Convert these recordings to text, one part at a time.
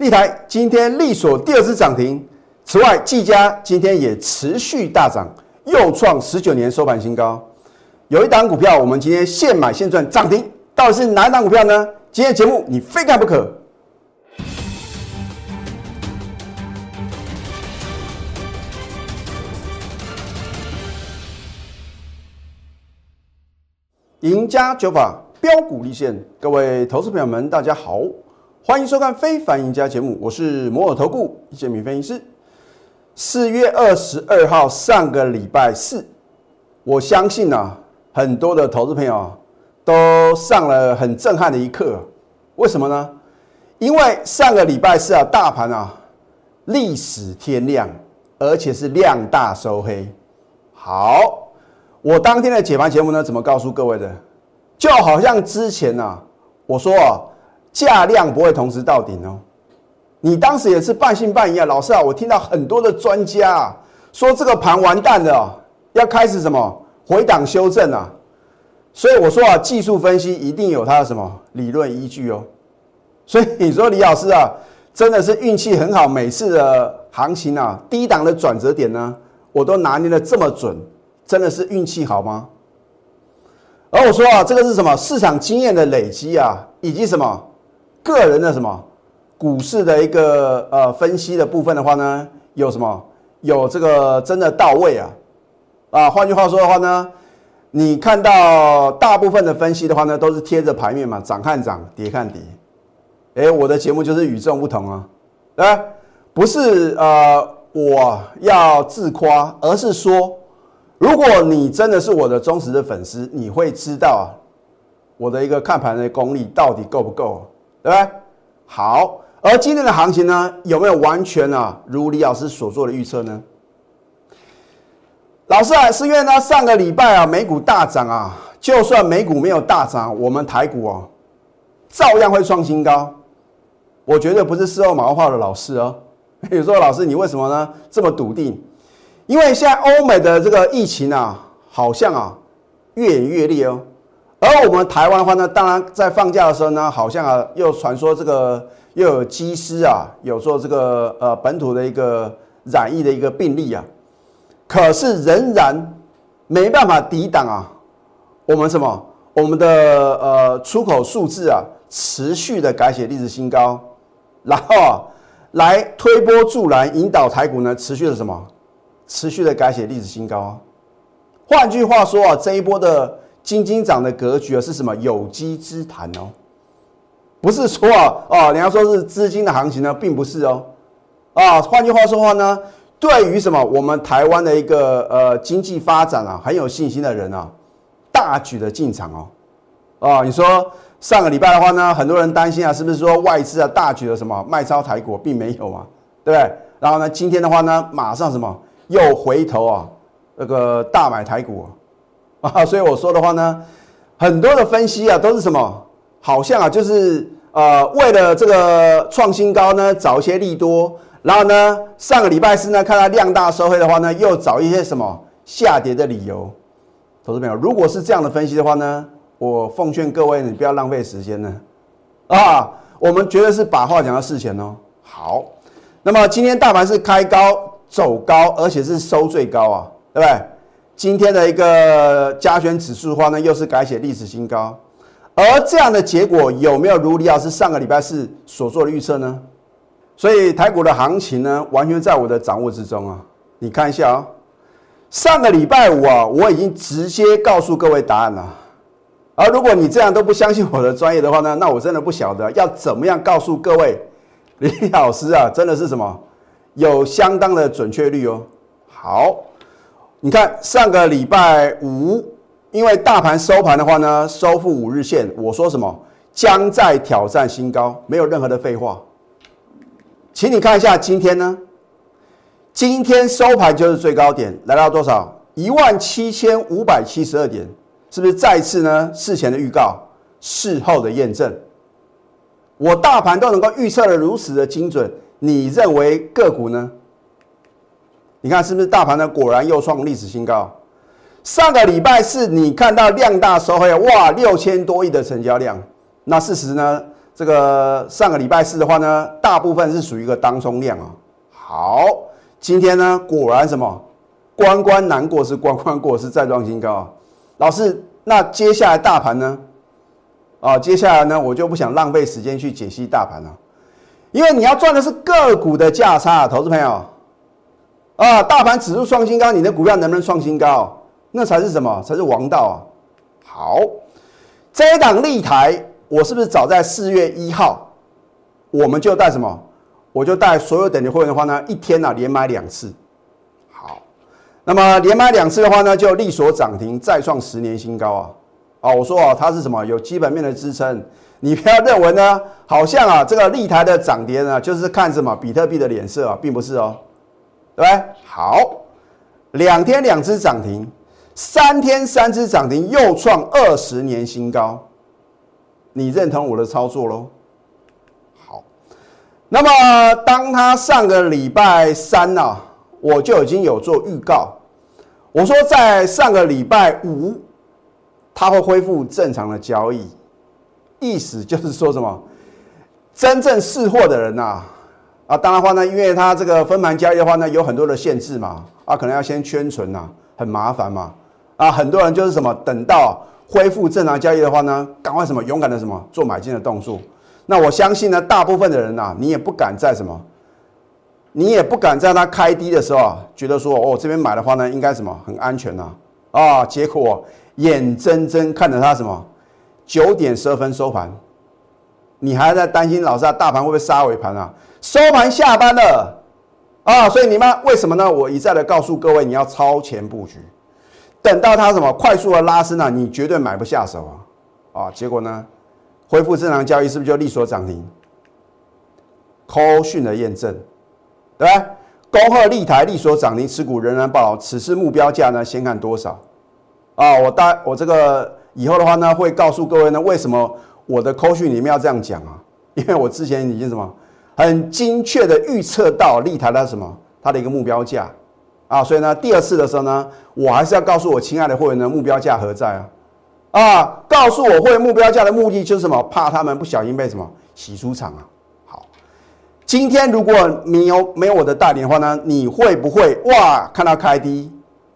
立台今天力所第二次涨停，此外，技嘉今天也持续大涨，又创十九年收盘新高。有一档股票，我们今天现买现赚涨停，到底是哪一档股票呢？今天节目你非看不可。赢家九法标股立现，各位投资朋友们，大家好，欢迎收看《非凡赢家》节目，我是摩尔投顾一线米分析师。四月二十二号，上个礼拜四，我相信啊，很多的投资朋友都上了很震撼的一课。为什么呢？因为上个礼拜四啊，大盘啊，历史天量，而且是量大收黑。好。我当天的解盘节目呢，怎么告诉各位的？就好像之前呐，我说啊，价量不会同时到顶哦。你当时也是半信半疑啊，老师啊，我听到很多的专家啊，说这个盘完蛋了，要开始什么回档修正啊。所以我说啊，技术分析一定有它的什么理论依据哦。所以你说李老师啊，真的是运气很好，每次的行情啊，低档的转折点呢，我都拿捏的这么准。真的是运气好吗？而我说啊，这个是什么市场经验的累积啊，以及什么个人的什么股市的一个呃分析的部分的话呢，有什么有这个真的到位啊啊，换句话说的话呢，你看到大部分的分析的话呢，都是贴着牌面嘛，涨看涨，跌看跌。哎，我的节目就是与众不同啊，哎，不是呃我要自夸，而是说。如果你真的是我的忠实的粉丝，你会知道，我的一个看盘的功力到底够不够，对不对？好，而今天的行情呢，有没有完全啊，如李老师所做的预测呢？老师啊，是因为呢上个礼拜啊，美股大涨啊，就算美股没有大涨，我们台股哦，照样会创新高。我绝对不是事后马后炮的老师哦。有时候老师，你为什么呢这么笃定？因为现在欧美的这个疫情啊，好像啊越演越烈哦。而我们台湾的话呢，当然在放假的时候呢，好像啊又传说这个又有机师啊有做这个呃本土的一个染疫的一个病例啊，可是仍然没办法抵挡啊我们什么我们的呃出口数字啊持续的改写历史新高，然后啊来推波助澜，引导台股呢持续的什么？持续的改写历史新高啊！换句话说啊，这一波的金金涨的格局啊，是什么有机之谈哦？不是说啊，哦，你要说是资金的行情呢，并不是哦。啊，换句话说话呢，对于什么我们台湾的一个呃经济发展啊，很有信心的人啊，大举的进场哦。啊，你说上个礼拜的话呢，很多人担心啊，是不是说外资啊大举的什么卖超台股，并没有啊，对不对？然后呢，今天的话呢，马上什么？又回头啊，那个大买台股啊，啊所以我说的话呢，很多的分析啊都是什么？好像啊就是呃为了这个创新高呢找一些利多，然后呢上个礼拜四呢看到量大收黑的话呢，又找一些什么下跌的理由。投资朋友，如果是这样的分析的话呢，我奉劝各位你不要浪费时间呢啊，我们绝对是把话讲到事前哦。好，那么今天大盘是开高。走高，而且是收最高啊，对不对？今天的一个加权指数的话呢，又是改写历史新高。而这样的结果有没有如李老师上个礼拜四所做的预测呢？所以台股的行情呢，完全在我的掌握之中啊。你看一下啊，上个礼拜五啊，我已经直接告诉各位答案了。而如果你这样都不相信我的专业的话呢，那我真的不晓得要怎么样告诉各位，李老师啊，真的是什么？有相当的准确率哦。好，你看上个礼拜五，因为大盘收盘的话呢，收复五日线，我说什么将在挑战新高，没有任何的废话。请你看一下今天呢，今天收盘就是最高点，来到多少？一万七千五百七十二点，是不是再次呢？事前的预告，事后的验证，我大盘都能够预测的如此的精准。你认为个股呢？你看是不是大盘呢？果然又创历史新高。上个礼拜四你看到量大收黑，哇，六千多亿的成交量。那事实呢？这个上个礼拜四的话呢，大部分是属于一个当冲量啊。好，今天呢，果然什么关关难过是关关过，是再创新高。老师，那接下来大盘呢？啊，接下来呢，我就不想浪费时间去解析大盘了，因为你要赚的是个股的价差，投资朋友啊，大盘指数创新高，你的股票能不能创新高？那才是什么？才是王道啊！好，这一档立台，我是不是早在四月一号，我们就带什么？我就带所有等级会员的话呢，一天呢连买两次。好，那么连买两次的话呢，就力所涨停，再创十年新高啊！啊，我说啊，它是什么？有基本面的支撑，你不要认为呢，好像啊，这个立台的涨跌呢，就是看什么比特币的脸色啊，并不是哦，对？好，两天两只涨停。三天三只涨停，又创二十年新高，你认同我的操作喽？好，那么当他上个礼拜三呢，我就已经有做预告，我说在上个礼拜五，他会恢复正常的交易，意思就是说什么？真正试货的人呐，啊，啊当然话呢，因为它这个分盘交易的话呢，有很多的限制嘛，啊，可能要先圈存呐，很麻烦嘛。啊，很多人就是什么，等到恢复正常交易的话呢，赶快什么勇敢的什么做买进的动作。那我相信呢，大部分的人呐，你也不敢在什么，你也不敢在它开低的时候啊，觉得说哦这边买的话呢，应该什么很安全呐啊，结果眼睁睁看着它什么九点十二分收盘，你还在担心老师啊，大盘会不会杀尾盘啊？收盘下班了啊，所以你们为什么呢？我一再的告诉各位，你要超前布局。等到它什么快速的拉升呢？你绝对买不下手啊！啊，结果呢，恢复正常交易是不是就利索涨停扣讯的验证，对吧？恭贺立台利索涨停，持股仍然保，此次目标价呢，先看多少？啊，我大我这个以后的话呢，会告诉各位呢，为什么我的扣讯里面要这样讲啊？因为我之前已经什么很精确的预测到立台的什么它的一个目标价。啊，所以呢，第二次的时候呢，我还是要告诉我亲爱的会员呢，目标价何在啊？啊，告诉我会员目标价的目的就是什么？怕他们不小心被什么洗出场啊？好，今天如果你有没有我的带领的话呢，你会不会哇看到开低，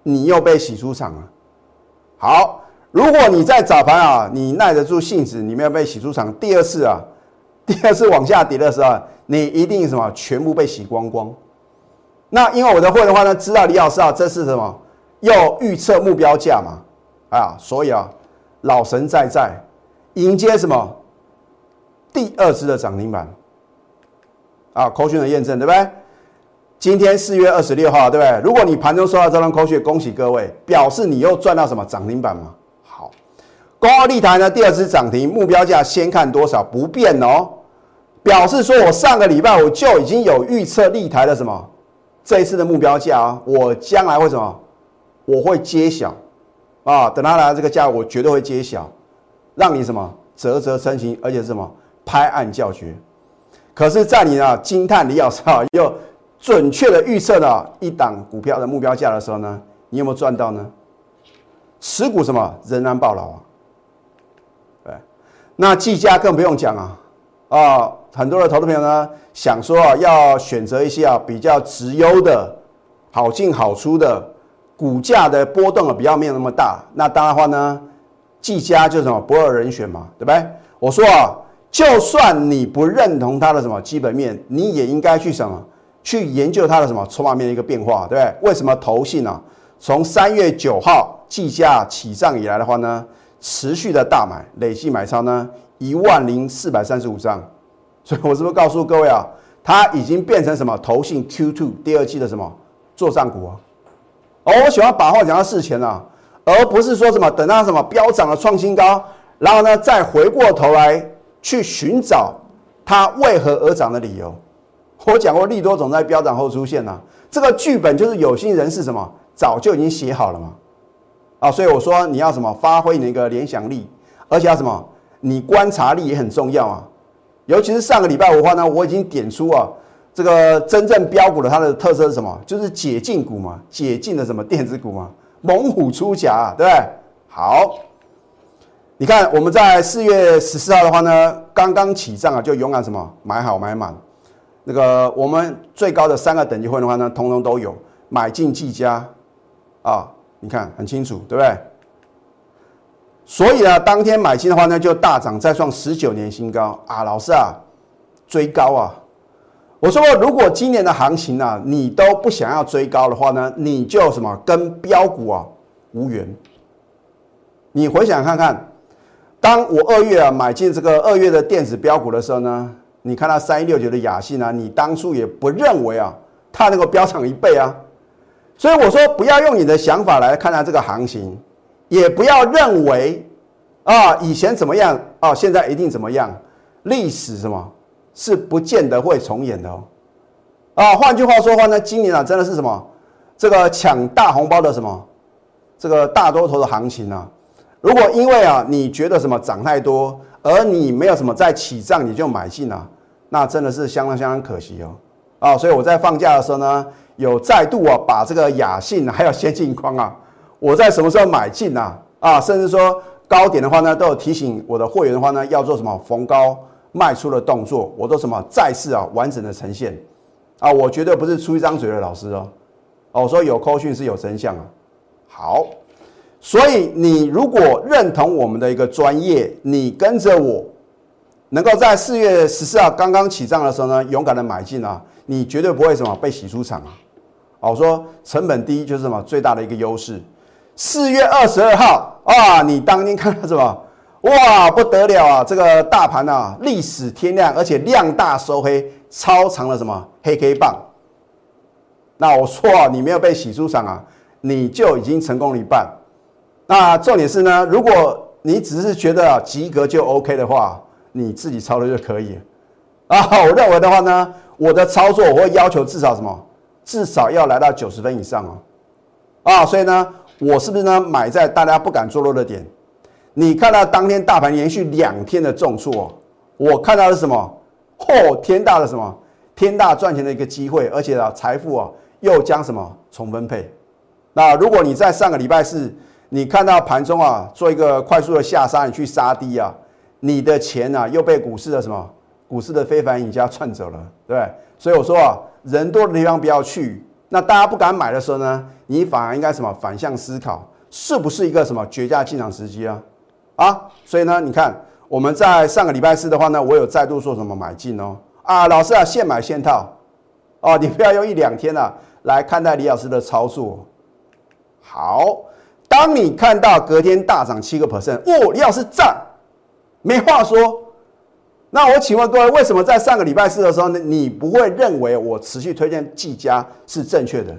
你又被洗出场了？好，如果你在早盘啊，你耐得住性子，你没有被洗出场，第二次啊，第二次往下跌的时候，你一定什么全部被洗光光。那因为我的会的话呢，知道李老师啊，这是什么？要预测目标价嘛，啊，所以啊，老神在在，迎接什么？第二次的涨停板啊，扣讯的验证，对不对？今天四月二十六号，对不对？如果你盘中收到这张扣讯，恭喜各位，表示你又赚到什么涨停板嘛？好，高二立台呢，第二次涨停，目标价先看多少不变哦，表示说我上个礼拜我就已经有预测立台的什么？这一次的目标价啊，我将来会什么？我会揭晓啊！等他来这个价，我绝对会揭晓，让你什么啧啧称奇，而且是什么拍案叫绝。可是，在你啊惊叹李老师啊又准确的预测了一档股票的目标价的时候呢，你有没有赚到呢？持股什么仍然暴牢啊？对，那计价更不用讲啊啊！很多的投资朋友呢，想说啊，要选择一些啊比较直优的、好进好出的，股价的波动啊比较没有那么大。那当然话呢，技嘉就是什么不二人选嘛，对不对？我说啊，就算你不认同它的什么基本面，你也应该去什么去研究它的什么筹码面的一个变化，对不对？为什么投信呢？从三月九号计价起涨以来的话呢，持续的大买，累计买超呢一万零四百三十五张。所以我是不是告诉各位啊，它已经变成什么投信 Q2 第二季的什么做账股啊？哦，我喜欢把话讲到事前啊，而不是说什么等到什么飙涨了创新高，然后呢再回过头来去寻找它为何而涨的理由。我讲过利多总在飙涨后出现呐，这个剧本就是有心人士什么早就已经写好了嘛。啊，所以我说你要什么发挥你的一个联想力，而且要什么你观察力也很重要啊。尤其是上个礼拜五的话呢，我已经点出啊，这个真正标股的它的特色是什么？就是解禁股嘛，解禁的什么电子股嘛，猛虎出匣，对不对？好，你看我们在四月十四号的话呢，刚刚起账啊，就勇敢什么买好买满，那个我们最高的三个等级会的话呢，通通都有买进即加啊，你看很清楚，对不对？所以呢，当天买进的话呢，就大涨，再创十九年新高啊！老师啊，追高啊！我说，如果今年的行情啊，你都不想要追高的话呢，你就什么跟标股啊无缘。你回想看看。当我二月啊买进这个二月的电子标股的时候呢，你看到三一六九的雅信啊，你当初也不认为啊它能够飙涨一倍啊，所以我说不要用你的想法来看待这个行情，也不要认为啊以前怎么样啊现在一定怎么样，历史什么是不见得会重演的哦，啊换句话说话呢，今年啊真的是什么这个抢大红包的什么这个大多头的行情啊。如果因为啊，你觉得什么涨太多，而你没有什么在起涨，你就买进了，那真的是相当相当可惜哦。啊，所以我在放假的时候呢，有再度啊把这个雅信还有先进框啊，我在什么时候买进啊？啊，甚至说高点的话呢，都有提醒我的会员的话呢，要做什么逢高卖出的动作，我都什么再次啊完整的呈现啊，我绝对不是出一张嘴的老师哦。哦，我说有扣讯是有真相啊。好。所以，你如果认同我们的一个专业，你跟着我，能够在四月十四号刚刚起账的时候呢，勇敢的买进啊，你绝对不会什么被洗出场啊。我说成本低就是什么最大的一个优势。四月二十二号啊，你当天看到什么？哇，不得了啊！这个大盘啊，历史天量，而且量大收黑，超长了什么黑 K 棒。那我说啊，你没有被洗出场啊，你就已经成功了一半。那重点是呢，如果你只是觉得及格就 OK 的话，你自己操作就可以啊。我认为的话呢，我的操作我会要求至少什么？至少要来到九十分以上哦。啊，所以呢，我是不是呢买在大家不敢做多的点？你看到当天大盘连续两天的重挫，我看到是什么？嚯，天大的什么？天大赚钱的一个机会，而且啊，财富啊又将什么重分配？那如果你在上个礼拜四。你看到盘中啊，做一个快速的下杀，你去杀低啊，你的钱啊又被股市的什么股市的非凡赢家赚走了，对？所以我说啊，人多的地方不要去。那大家不敢买的时候呢，你反而应该什么反向思考，是不是一个什么绝佳进场时机啊？啊，所以呢，你看我们在上个礼拜四的话呢，我有再度说什么买进哦啊，老师啊，现买现套哦，你不要用一两天啊来看待李老师的操作，好。当你看到隔天大涨七个 percent，哦，李老师赞，没话说。那我请问各位，为什么在上个礼拜四的时候呢，你不会认为我持续推荐技嘉是正确的？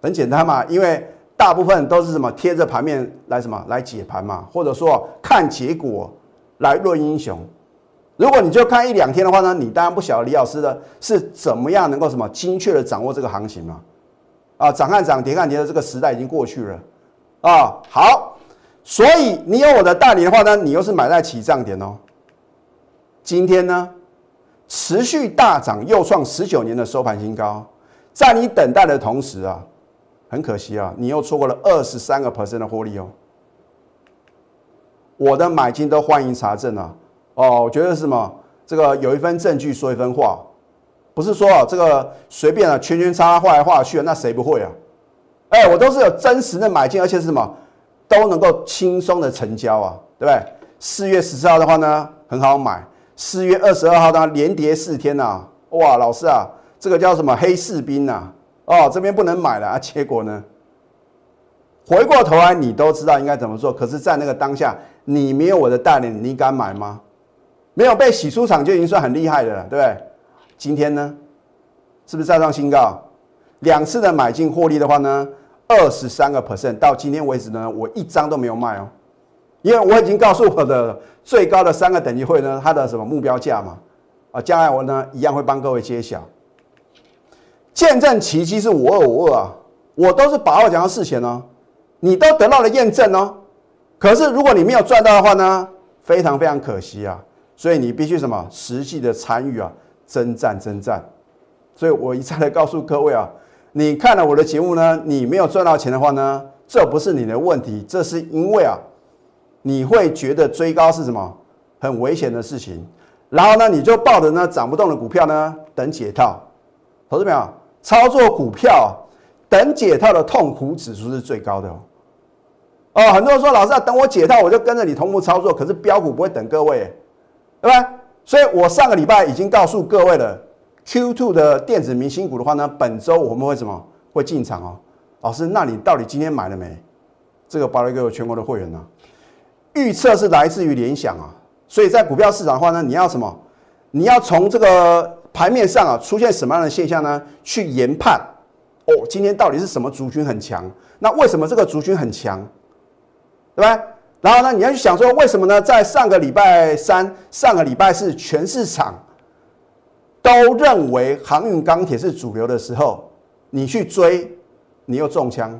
很简单嘛，因为大部分都是什么贴着盘面来什么来解盘嘛，或者说看结果来论英雄。如果你就看一两天的话呢，你当然不晓得李老师的是怎么样能够什么精确的掌握这个行情嘛。啊，涨看涨，跌看跌的这个时代已经过去了，啊，好，所以你有我的代理的话呢，你又是买在起涨点哦。今天呢，持续大涨，又创十九年的收盘新高，在你等待的同时啊，很可惜啊，你又错过了二十三个 percent 的获利哦。我的买进都欢迎查证啊，哦，我觉得是什么？这个有一份证据说一分话。不是说啊，这个随便啊，圈圈叉叉画来画去，那谁不会啊？哎，我都是有真实的买进，而且是什么都能够轻松的成交啊，对不对？四月十四号的话呢，很好买；四月二十二号呢，连跌四天呐，哇，老师啊，这个叫什么黑士兵呐？哦，这边不能买了啊，结果呢，回过头来你都知道应该怎么做，可是，在那个当下，你没有我的带领，你敢买吗？没有被洗出场就已经算很厉害的了，对不对？今天呢，是不是再创新高？两次的买进获利的话呢，二十三个 percent，到今天为止呢，我一张都没有卖哦，因为我已经告诉我的最高的三个等级会呢，它的什么目标价嘛，啊，将来我呢一样会帮各位揭晓。见证奇迹是五二五二啊，我都是把握讲到事前哦，你都得到了验证哦，可是如果你没有赚到的话呢，非常非常可惜啊，所以你必须什么实际的参与啊。征战征战，所以我一再的告诉各位啊，你看了我的节目呢，你没有赚到钱的话呢，这不是你的问题，这是因为啊，你会觉得追高是什么很危险的事情，然后呢，你就抱着呢涨不动的股票呢等解套，投资没有？操作股票等解套的痛苦指数是最高的哦。哦，很多人说老师啊，等我解套我就跟着你同步操作，可是标股不会等各位，对吧？所以我上个礼拜已经告诉各位了，Q2 的电子明星股的话呢，本周我们会什么？会进场哦。老师，那你到底今天买了没？这个包了一个全国的会员呢。预测是来自于联想啊，所以在股票市场的话呢，你要什么？你要从这个盘面上啊出现什么样的现象呢？去研判哦，今天到底是什么族群很强？那为什么这个族群很强？对吧？然后呢，你要去想说为什么呢？在上个礼拜三、上个礼拜四，全市场都认为航运钢铁是主流的时候，你去追，你又中枪。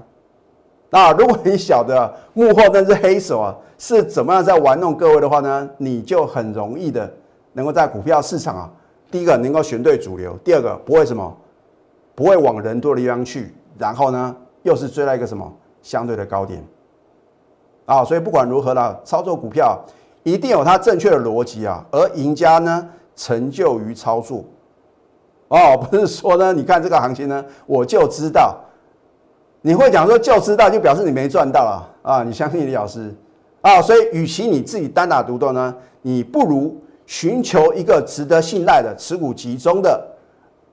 那如果你晓得幕后那只黑手啊，是怎么样在玩弄各位的话呢？你就很容易的能够在股票市场啊，第一个能够选对主流，第二个不会什么，不会往人多的地方去，然后呢，又是追到一个什么相对的高点啊。所以不管如何啦，操作股票一定有它正确的逻辑啊，而赢家呢，成就于操作哦，不是说呢，你看这个行情呢，我就知道。你会讲说就知道，就表示你没赚到啊啊！你相信李老师啊？所以，与其你自己单打独斗呢，你不如寻求一个值得信赖的持股集中的，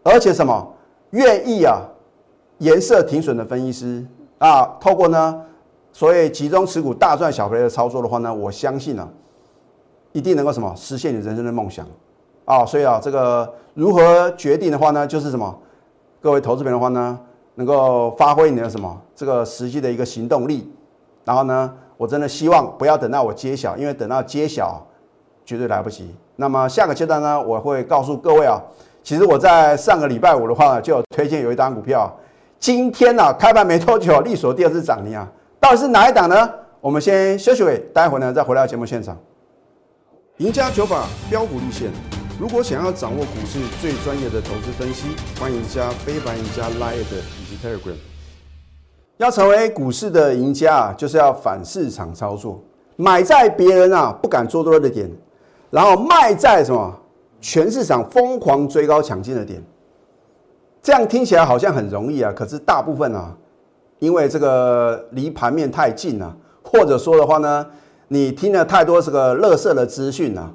而且什么愿意啊颜色停损的分析师啊，透过呢所谓集中持股大赚小赔的操作的话呢，我相信呢一定能够什么实现你人生的梦想啊！所以啊，这个如何决定的话呢，就是什么各位投资人的话呢？能够发挥你的什么这个实际的一个行动力，然后呢，我真的希望不要等到我揭晓，因为等到揭晓绝对来不及。那么下个阶段呢，我会告诉各位啊，其实我在上个礼拜五的话，就有推荐有一档股票，今天呢开盘没多久，利索第二次涨停啊，到底是哪一档呢？我们先休息会，待会呢再回到节目现场。赢家九法标股立线。如果想要掌握股市最专业的投资分析，欢迎加非凡、赢家 Line 以及 Telegram。要成为股市的赢家啊，就是要反市场操作，买在别人啊不敢做多的点，然后卖在什么全市场疯狂追高抢进的点。这样听起来好像很容易啊，可是大部分啊，因为这个离盘面太近了，或者说的话呢，你听了太多这个乐色的资讯啊。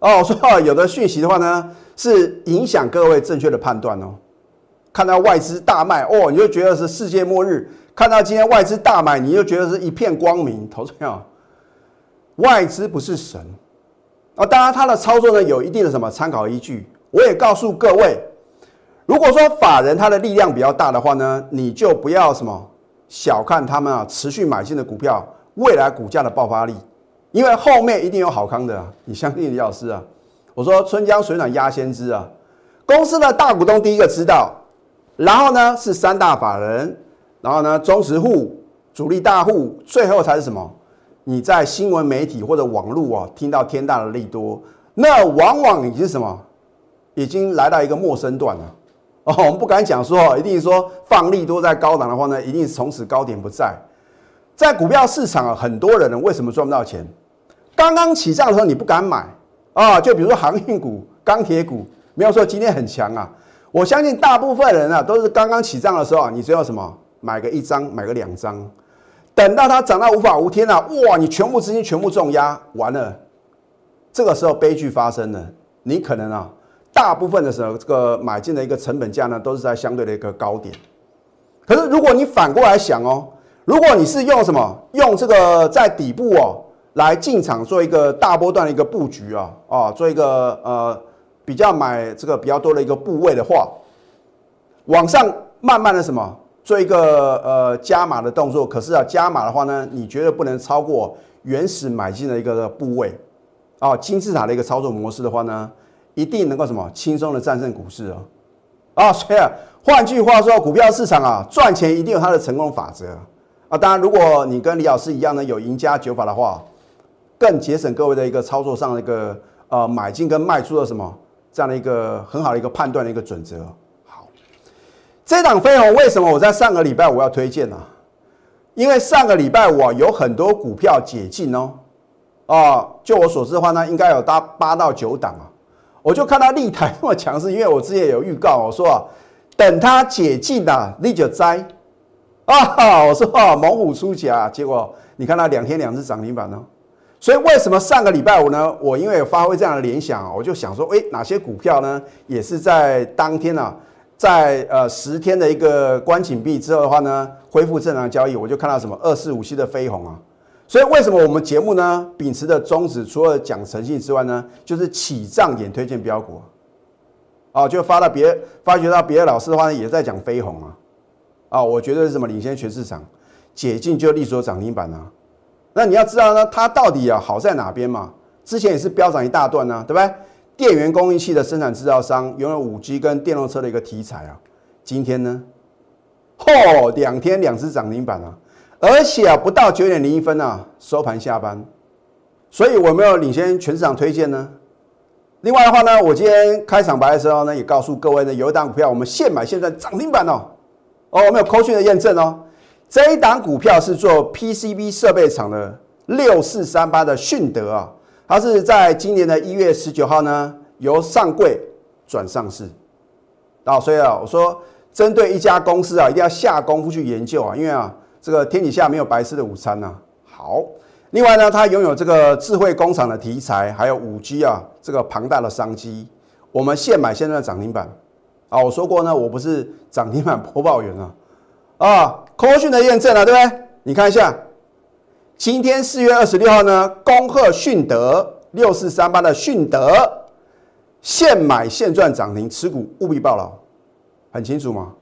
哦，我说有的讯息的话呢，是影响各位正确的判断哦。看到外资大卖，哦，你就觉得是世界末日；看到今天外资大买，你就觉得是一片光明。投资票外资不是神啊，当然他的操作呢有一定的什么参考依据。我也告诉各位，如果说法人他的力量比较大的话呢，你就不要什么小看他们啊，持续买进的股票未来股价的爆发力。因为后面一定有好康的，你相信李老师啊？我说春江水暖鸭先知啊，公司的大股东第一个知道，然后呢是三大法人，然后呢中实户、主力大户，最后才是什么？你在新闻媒体或者网络啊听到天大的利多，那往往已经什么？已经来到一个陌生段了。哦，我们不敢讲说一定说放利多在高档的话呢，一定是从此高点不在。在股票市场啊，很多人呢为什么赚不到钱？刚刚起涨的时候你不敢买啊，就比如说航运股、钢铁股，没有说今天很强啊。我相信大部分人啊都是刚刚起涨的时候，你只要什么买个一张、买个两张，等到它涨到无法无天了，哇，你全部资金全部重压完了，这个时候悲剧发生了，你可能啊大部分的时候这个买进的一个成本价呢都是在相对的一个高点。可是如果你反过来想哦，如果你是用什么用这个在底部哦。来进场做一个大波段的一个布局啊啊，做一个呃比较买这个比较多的一个部位的话，往上慢慢的什么做一个呃加码的动作。可是啊，加码的话呢，你绝对不能超过原始买进的一个部位啊。金字塔的一个操作模式的话呢，一定能够什么轻松的战胜股市啊啊。所以啊，换句话说，股票市场啊赚钱一定有它的成功法则啊。当然，如果你跟李老师一样呢，有赢家九法的话。更节省各位的一个操作上的一个呃买进跟卖出的什么这样的一个很好的一个判断的一个准则。好，这档飞鸿为什么我在上个礼拜我要推荐呢？因为上个礼拜我有很多股票解禁哦，啊，就我所知的话呢，应该有达八到九档啊。我就看到立台那么强势，因为我之前有预告，我说啊，等它解禁啊，你就摘啊。我说啊猛虎出甲，结果你看它两天两次涨停板呢。所以为什么上个礼拜五呢？我因为有发挥这样的联想，我就想说，哎，哪些股票呢，也是在当天呢，在呃十天的一个关紧闭之后的话呢，恢复正常交易，我就看到什么二四五七的飞鸿啊。所以为什么我们节目呢，秉持的宗旨，除了讲诚信之外呢，就是起涨点推荐标股啊，就发到别发觉到别的老师的话呢，也在讲飞鸿啊，啊，我觉得是什么领先全市场，解禁就立所涨停板啊。那你要知道呢，它到底啊好在哪边嘛？之前也是飙涨一大段呢，对不对？电源供应器的生产制造商拥有五 G 跟电动车的一个题材啊。今天呢，嚯，两天两只涨停板啊，而且啊不到九点零一分啊收盘下班，所以我没有领先全市场推荐呢。另外的话呢，我今天开场白的时候呢，也告诉各位呢，有一档股票我们现买现赚涨停板哦，哦，我们有扣讯的验证哦。这一档股票是做 PCB 设备厂的六四三八的迅德啊，它是在今年的一月十九号呢由上柜转上市啊，所以啊，我说针对一家公司啊，一定要下功夫去研究啊，因为啊，这个天底下没有白吃的午餐呐。好，另外呢，它拥有这个智慧工厂的题材，还有五 G 啊这个庞大的商机，我们现买现在的涨停板啊，我说过呢，我不是涨停板播报员啊。啊，科讯的验证了，对不对？你看一下，今天四月二十六号呢，恭贺迅德六四三八的迅德现买现赚涨停，持股务必报牢，很清楚吗？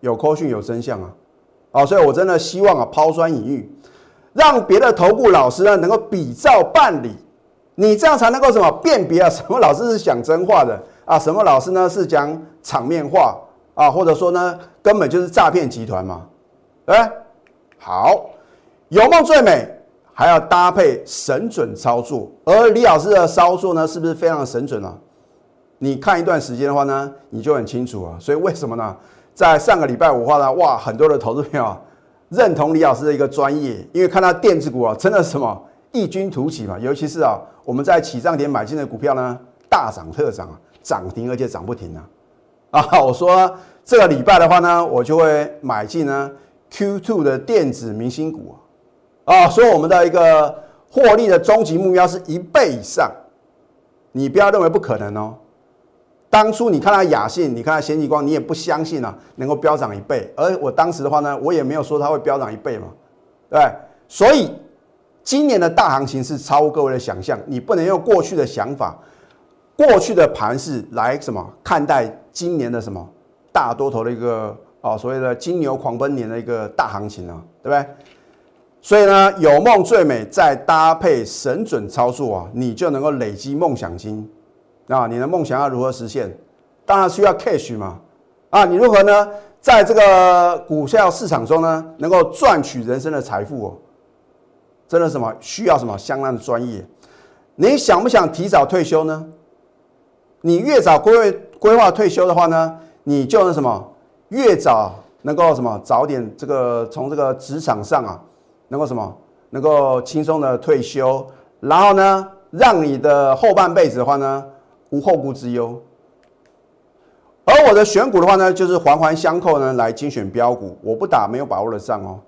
有科讯有真相啊！啊，所以我真的希望啊，抛砖引玉，让别的投顾老师呢能够比照办理，你这样才能够什么辨别啊？什么老师是讲真话的啊？什么老师呢是讲场面话啊？或者说呢，根本就是诈骗集团嘛？对，好，有梦最美，还要搭配神准操作。而李老师的操作呢，是不是非常的神准啊？你看一段时间的话呢，你就很清楚啊。所以为什么呢？在上个礼拜五的话呢，哇，很多的投资朋友认同李老师的一个专业，因为看到电子股啊，真的什么异军突起嘛。尤其是啊，我们在起涨点买进的股票呢，大涨特涨啊，涨停而且涨不停啊。啊，我说这个礼拜的话呢，我就会买进呢。Q2 的电子明星股啊，所以我们的一个获利的终极目标是一倍以上，你不要认为不可能哦。当初你看到雅信，你看到先进光，你也不相信啊，能够飙涨一倍。而我当时的话呢，我也没有说它会飙涨一倍嘛，对所以今年的大行情是超乎各位的想象，你不能用过去的想法、过去的盘势来什么看待今年的什么大多头的一个。哦，所谓的金牛狂奔年的一个大行情啊，对不对？所以呢，有梦最美，再搭配神准操作啊，你就能够累积梦想金啊。你的梦想要如何实现？当然需要 cash 嘛。啊，你如何呢，在这个股票市场中呢，能够赚取人生的财富哦？真的什么需要什么相当的专业？你想不想提早退休呢？你越早规规划退休的话呢，你就能什么？越早能够什么早点这个从这个职场上啊，能够什么能够轻松的退休，然后呢，让你的后半辈子的话呢无后顾之忧。而我的选股的话呢，就是环环相扣呢来精选标股，我不打没有把握的仗哦。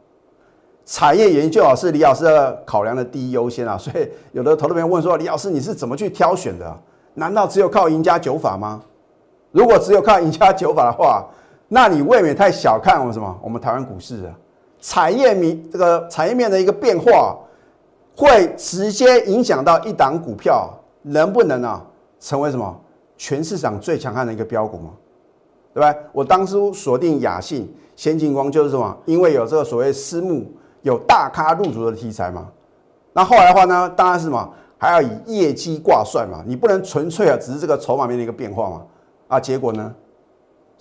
产业研究啊是李老师的考量的第一优先啊，所以有的投资朋友问说，李老师你是怎么去挑选的？难道只有靠赢家九法吗？如果只有靠赢家九法的话，那你未免太小看我们什么？我们台湾股市啊，产业面这个产业面的一个变化，会直接影响到一档股票能不能啊成为什么全市场最强悍的一个标股吗？对吧？我当初锁定雅信、先进光就是什么？因为有这个所谓私募有大咖入主的题材嘛。那后来的话呢，当然是什么还要以业绩挂帅嘛，你不能纯粹啊只是这个筹码面的一个变化嘛。啊，结果呢？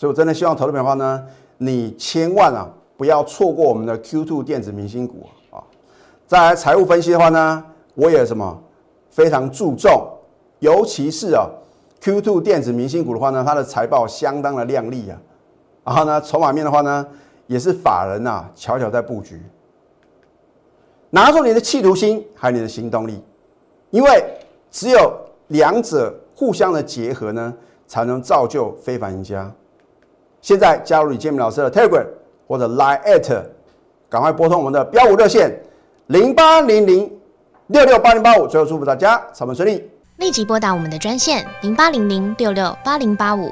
所以，我真的希望投资朋友呢，你千万啊不要错过我们的 Q2 电子明星股啊！再来财务分析的话呢，我也什么非常注重，尤其是啊 Q2 电子明星股的话呢，它的财报相当的亮丽啊，然后呢，筹码面的话呢，也是法人呐悄悄在布局，拿出你的企图心还有你的行动力因为只有两者互相的结合呢，才能造就非凡赢家。现在加入李建明老师的 Telegram 或者 Line at，赶快拨通我们的标五热线零八零零六六八零八五。最后祝福大家上班顺利，立即拨打我们的专线零八零零六六八零八五。